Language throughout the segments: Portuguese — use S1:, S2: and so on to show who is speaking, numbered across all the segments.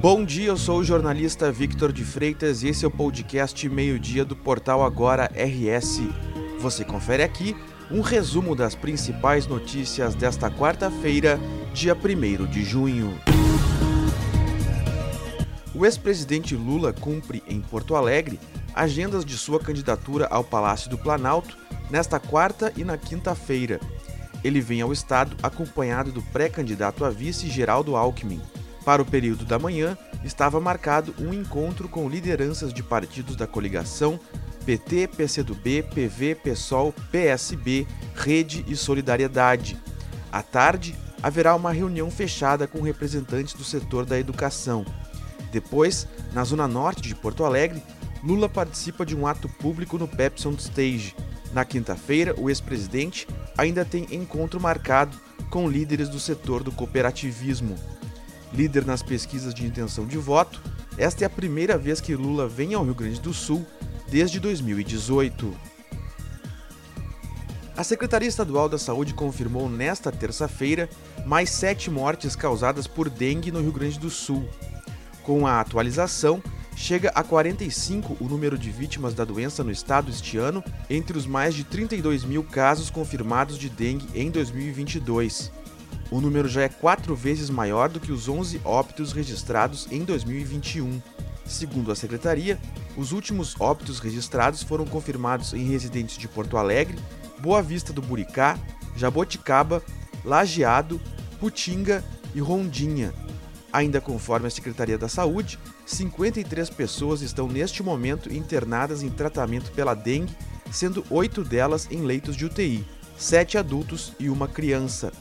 S1: Bom dia, eu sou o jornalista Victor de Freitas e esse é o podcast Meio-Dia do portal Agora RS. Você confere aqui um resumo das principais notícias desta quarta-feira, dia 1 de junho. O ex-presidente Lula cumpre em Porto Alegre agendas de sua candidatura ao Palácio do Planalto nesta quarta e na quinta-feira. Ele vem ao estado acompanhado do pré-candidato a vice Geraldo Alckmin. Para o período da manhã, estava marcado um encontro com lideranças de partidos da coligação PT, PCdoB, PV, PSOL, PSB, Rede e Solidariedade. À tarde, haverá uma reunião fechada com representantes do setor da educação. Depois, na zona norte de Porto Alegre, Lula participa de um ato público no Pepsi Stage. Na quinta-feira, o ex-presidente ainda tem encontro marcado com líderes do setor do cooperativismo. Líder nas pesquisas de intenção de voto, esta é a primeira vez que Lula vem ao Rio Grande do Sul desde 2018. A Secretaria Estadual da Saúde confirmou nesta terça-feira mais sete mortes causadas por dengue no Rio Grande do Sul. Com a atualização, chega a 45 o número de vítimas da doença no estado este ano, entre os mais de 32 mil casos confirmados de dengue em 2022. O número já é quatro vezes maior do que os 11 óbitos registrados em 2021. Segundo a secretaria, os últimos óbitos registrados foram confirmados em residentes de Porto Alegre, Boa Vista do Buricá, Jaboticaba, Lajeado, Putinga e Rondinha. Ainda conforme a Secretaria da Saúde, 53 pessoas estão neste momento internadas em tratamento pela dengue, sendo oito delas em leitos de UTI, sete adultos e uma criança.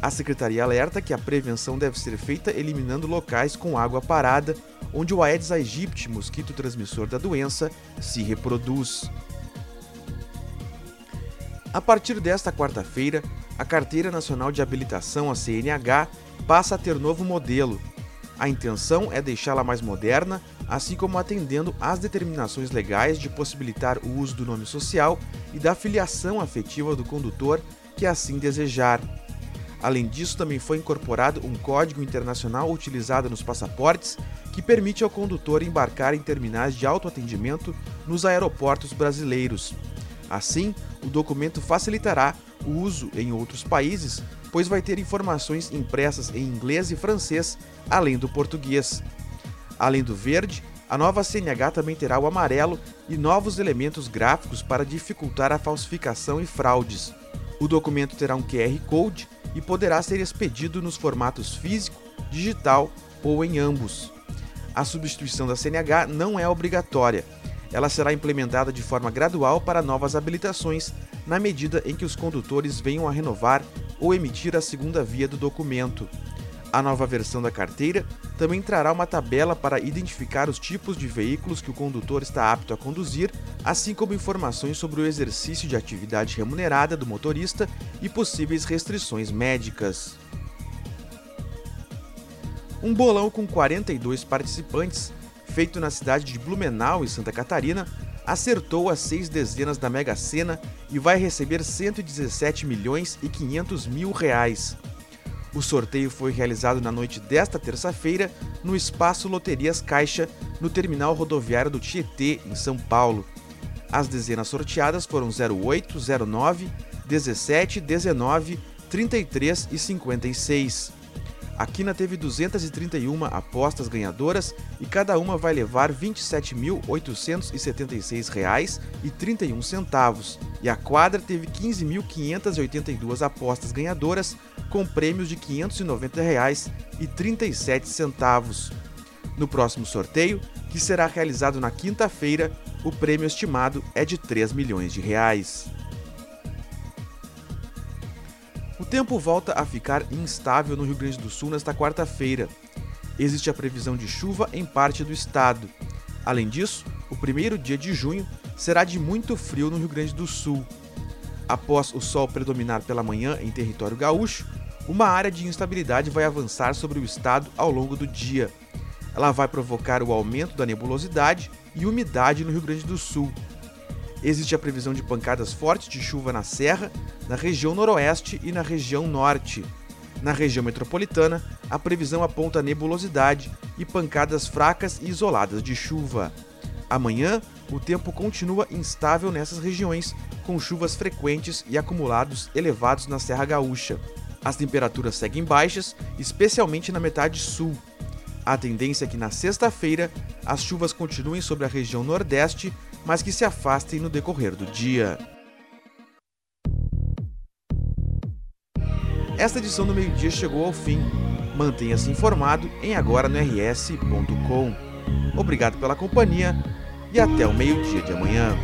S1: A secretaria alerta que a prevenção deve ser feita eliminando locais com água parada onde o Aedes aegypti, mosquito transmissor da doença, se reproduz. A partir desta quarta-feira, a Carteira Nacional de Habilitação, a CNH, passa a ter novo modelo. A intenção é deixá-la mais moderna, assim como atendendo às determinações legais de possibilitar o uso do nome social e da filiação afetiva do condutor que assim desejar. Além disso, também foi incorporado um código internacional utilizado nos passaportes que permite ao condutor embarcar em terminais de autoatendimento nos aeroportos brasileiros. Assim, o documento facilitará o uso em outros países, pois vai ter informações impressas em inglês e francês, além do português. Além do verde, a nova CNH também terá o amarelo e novos elementos gráficos para dificultar a falsificação e fraudes. O documento terá um QR Code e poderá ser expedido nos formatos físico, digital ou em ambos. A substituição da CNH não é obrigatória. Ela será implementada de forma gradual para novas habilitações, na medida em que os condutores venham a renovar ou emitir a segunda via do documento. A nova versão da carteira também trará uma tabela para identificar os tipos de veículos que o condutor está apto a conduzir, assim como informações sobre o exercício de atividade remunerada do motorista e possíveis restrições médicas. Um bolão com 42 participantes, feito na cidade de Blumenau, em Santa Catarina, acertou as seis dezenas da Mega Sena e vai receber 117 milhões e 500 mil reais. O sorteio foi realizado na noite desta terça-feira no Espaço Loterias Caixa, no terminal rodoviário do Tietê, em São Paulo. As dezenas sorteadas foram 08, 09, 17, 19, 33 e 56. A Quina teve 231 apostas ganhadoras e cada uma vai levar R$ 27.876,31. E a quadra teve 15.582 apostas ganhadoras com prêmios de R$ 590,37. No próximo sorteio, que será realizado na quinta-feira, o prêmio estimado é de 3 milhões de reais. O tempo volta a ficar instável no Rio Grande do Sul nesta quarta-feira. Existe a previsão de chuva em parte do estado. Além disso, o primeiro dia de junho será de muito frio no Rio Grande do Sul. Após o sol predominar pela manhã em território gaúcho, uma área de instabilidade vai avançar sobre o estado ao longo do dia. Ela vai provocar o aumento da nebulosidade e umidade no Rio Grande do Sul, Existe a previsão de pancadas fortes de chuva na Serra, na região noroeste e na região norte. Na região metropolitana, a previsão aponta nebulosidade e pancadas fracas e isoladas de chuva. Amanhã, o tempo continua instável nessas regiões, com chuvas frequentes e acumulados elevados na Serra Gaúcha. As temperaturas seguem baixas, especialmente na metade sul. A tendência é que na sexta-feira as chuvas continuem sobre a região nordeste, mas que se afastem no decorrer do dia. Esta edição do meio-dia chegou ao fim. Mantenha-se informado em agora no rs.com. Obrigado pela companhia e até o meio-dia de amanhã.